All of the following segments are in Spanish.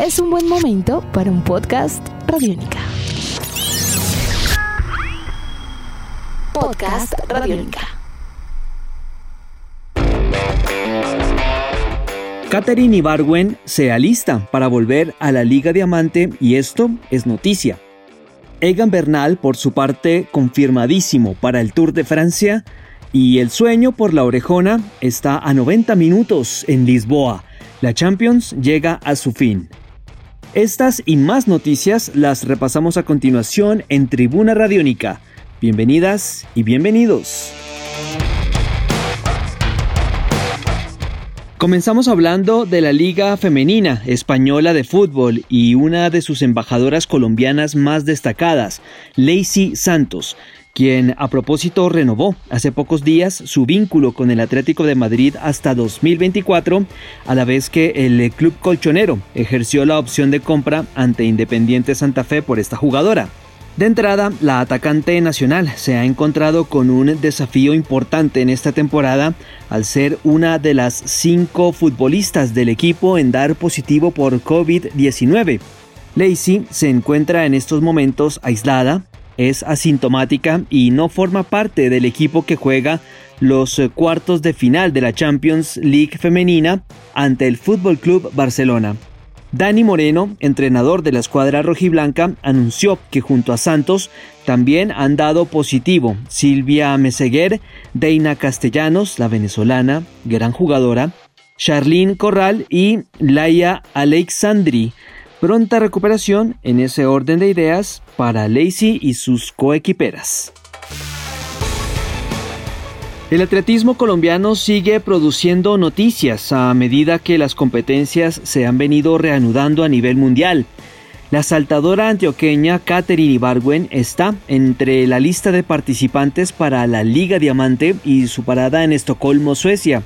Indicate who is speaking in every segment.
Speaker 1: es un buen momento para un podcast Radiónica. Podcast Radiónica.
Speaker 2: Katherine Ibarwen se alista para volver a la Liga Diamante y esto es noticia. Egan Bernal, por su parte, confirmadísimo para el Tour de Francia y el sueño por la orejona está a 90 minutos en Lisboa. La Champions llega a su fin. Estas y más noticias las repasamos a continuación en Tribuna Radiónica. Bienvenidas y bienvenidos. Comenzamos hablando de la Liga Femenina Española de Fútbol y una de sus embajadoras colombianas más destacadas, Lacey Santos, quien a propósito renovó hace pocos días su vínculo con el Atlético de Madrid hasta 2024, a la vez que el club colchonero ejerció la opción de compra ante Independiente Santa Fe por esta jugadora. De entrada, la atacante nacional se ha encontrado con un desafío importante en esta temporada al ser una de las cinco futbolistas del equipo en dar positivo por COVID-19. Lacey se encuentra en estos momentos aislada, es asintomática y no forma parte del equipo que juega los cuartos de final de la Champions League femenina ante el Fútbol Club Barcelona. Dani Moreno, entrenador de la escuadra rojiblanca, anunció que junto a Santos también han dado positivo Silvia Meseguer, Deina Castellanos, la venezolana, gran jugadora, Charlene Corral y Laia Alexandri. Pronta recuperación en ese orden de ideas para Lacey y sus coequiperas. El atletismo colombiano sigue produciendo noticias a medida que las competencias se han venido reanudando a nivel mundial. La saltadora antioqueña Katherine Ibargüen está entre la lista de participantes para la Liga Diamante y su parada en Estocolmo, Suecia.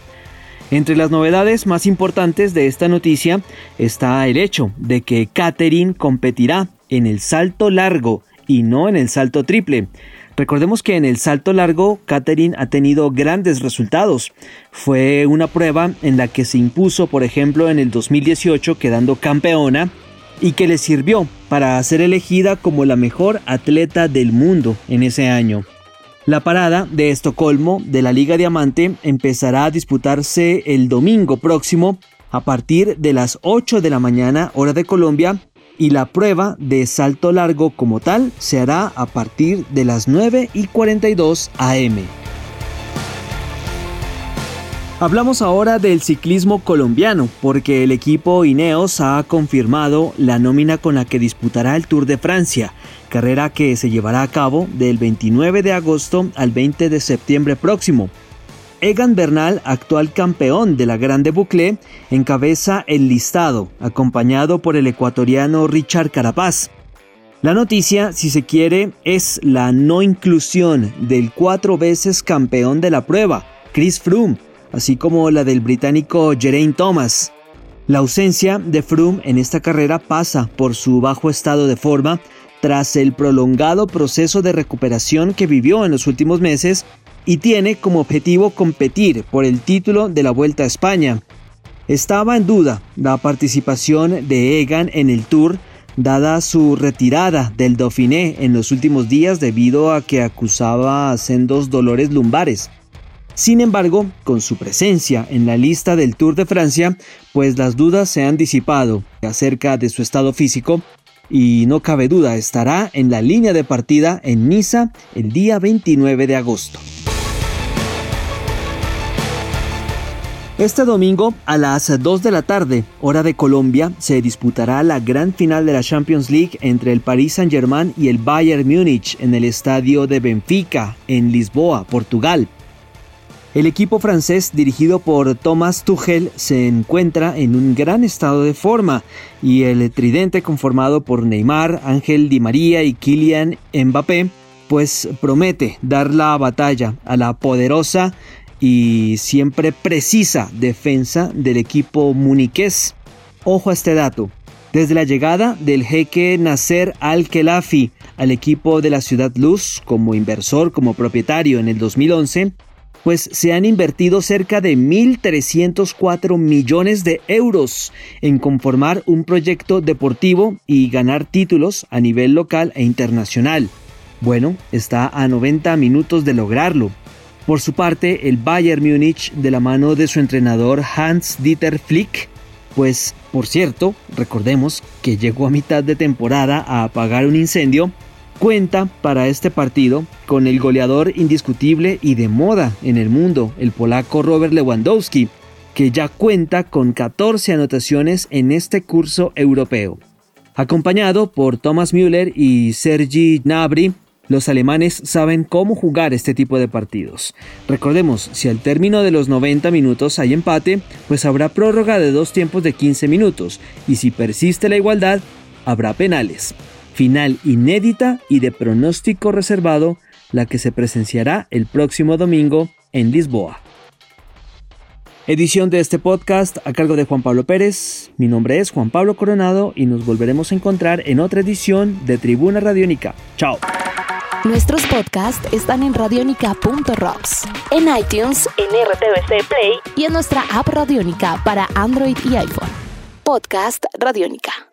Speaker 2: Entre las novedades más importantes de esta noticia está el hecho de que Katherine competirá en el salto largo y no en el salto triple. Recordemos que en el salto largo, Katherine ha tenido grandes resultados. Fue una prueba en la que se impuso, por ejemplo, en el 2018 quedando campeona y que le sirvió para ser elegida como la mejor atleta del mundo en ese año. La parada de Estocolmo de la Liga Diamante empezará a disputarse el domingo próximo a partir de las 8 de la mañana hora de Colombia y la prueba de salto largo como tal se hará a partir de las 9 y 42 am. Hablamos ahora del ciclismo colombiano, porque el equipo Ineos ha confirmado la nómina con la que disputará el Tour de Francia, carrera que se llevará a cabo del 29 de agosto al 20 de septiembre próximo. Egan Bernal, actual campeón de la Grande Boucle, encabeza el listado, acompañado por el ecuatoriano Richard Carapaz. La noticia, si se quiere, es la no inclusión del cuatro veces campeón de la prueba, Chris Froome, así como la del británico Geraint Thomas. La ausencia de Froome en esta carrera pasa por su bajo estado de forma tras el prolongado proceso de recuperación que vivió en los últimos meses y tiene como objetivo competir por el título de la Vuelta a España. Estaba en duda la participación de Egan en el Tour dada su retirada del Dauphiné en los últimos días debido a que acusaba sendos dolores lumbares. Sin embargo, con su presencia en la lista del Tour de Francia, pues las dudas se han disipado acerca de su estado físico y no cabe duda estará en la línea de partida en Niza el día 29 de agosto. Este domingo a las 2 de la tarde, hora de Colombia, se disputará la gran final de la Champions League entre el Paris Saint-Germain y el Bayern Múnich en el estadio de Benfica, en Lisboa, Portugal. El equipo francés dirigido por Thomas Tuchel se encuentra en un gran estado de forma y el tridente conformado por Neymar, Ángel Di María y Kylian Mbappé pues promete dar la batalla a la poderosa y siempre precisa defensa del equipo muniqués. Ojo a este dato. Desde la llegada del jeque Nasser al-Khelafi al equipo de la Ciudad Luz como inversor, como propietario en el 2011, pues se han invertido cerca de 1.304 millones de euros en conformar un proyecto deportivo y ganar títulos a nivel local e internacional. Bueno, está a 90 minutos de lograrlo. Por su parte, el Bayern Múnich, de la mano de su entrenador Hans-Dieter Flick, pues, por cierto, recordemos que llegó a mitad de temporada a apagar un incendio, cuenta para este partido con el goleador indiscutible y de moda en el mundo, el polaco Robert Lewandowski, que ya cuenta con 14 anotaciones en este curso europeo. Acompañado por Thomas Müller y Sergi Gnabry, los alemanes saben cómo jugar este tipo de partidos. Recordemos, si al término de los 90 minutos hay empate, pues habrá prórroga de dos tiempos de 15 minutos, y si persiste la igualdad, habrá penales. Final inédita y de pronóstico reservado, la que se presenciará el próximo domingo en Lisboa. Edición de este podcast a cargo de Juan Pablo Pérez. Mi nombre es Juan Pablo Coronado y nos volveremos a encontrar en otra edición de Tribuna Radiónica. Chao.
Speaker 1: Nuestros podcasts están en radionica.rocks, en iTunes, en RTVC Play y en nuestra app Radionica para Android y iPhone. Podcast Radionica.